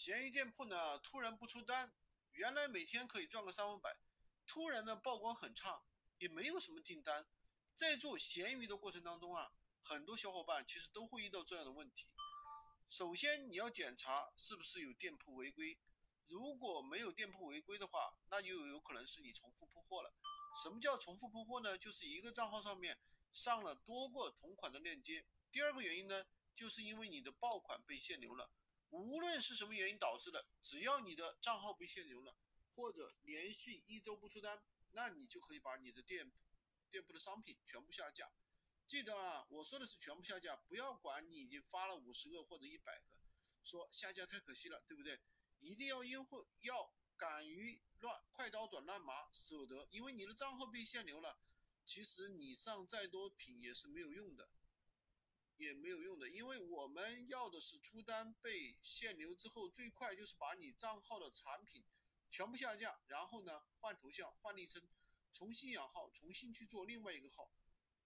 闲鱼店铺呢突然不出单，原来每天可以赚个三五百，突然呢曝光很差，也没有什么订单。在做闲鱼的过程当中啊，很多小伙伴其实都会遇到这样的问题。首先你要检查是不是有店铺违规，如果没有店铺违规的话，那就有可能是你重复铺货了。什么叫重复铺货呢？就是一个账号上面上了多个同款的链接。第二个原因呢，就是因为你的爆款被限流了。无论是什么原因导致的，只要你的账号被限流了，或者连续一周不出单，那你就可以把你的店铺店铺的商品全部下架。记得啊，我说的是全部下架，不要管你已经发了五十个或者一百个，说下架太可惜了，对不对？一定要因会要敢于乱快刀斩乱麻，舍得，因为你的账号被限流了，其实你上再多品也是没有用的。也没有用的，因为我们要的是出单被限流之后，最快就是把你账号的产品全部下架，然后呢换头像、换昵称，重新养号，重新去做另外一个号，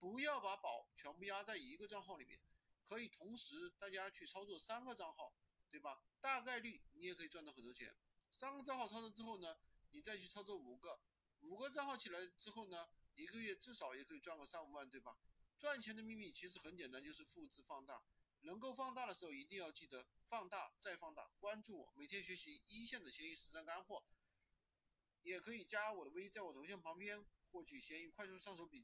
不要把宝全部压在一个账号里面，可以同时大家去操作三个账号，对吧？大概率你也可以赚到很多钱。三个账号操作之后呢，你再去操作五个，五个账号起来之后呢，一个月至少也可以赚个三五万，对吧？赚钱的秘密其实很简单，就是复制放大。能够放大的时候，一定要记得放大再放大。关注我，每天学习一线的闲鱼实战干货，也可以加我的微，在我头像旁边获取闲鱼快速上手笔记。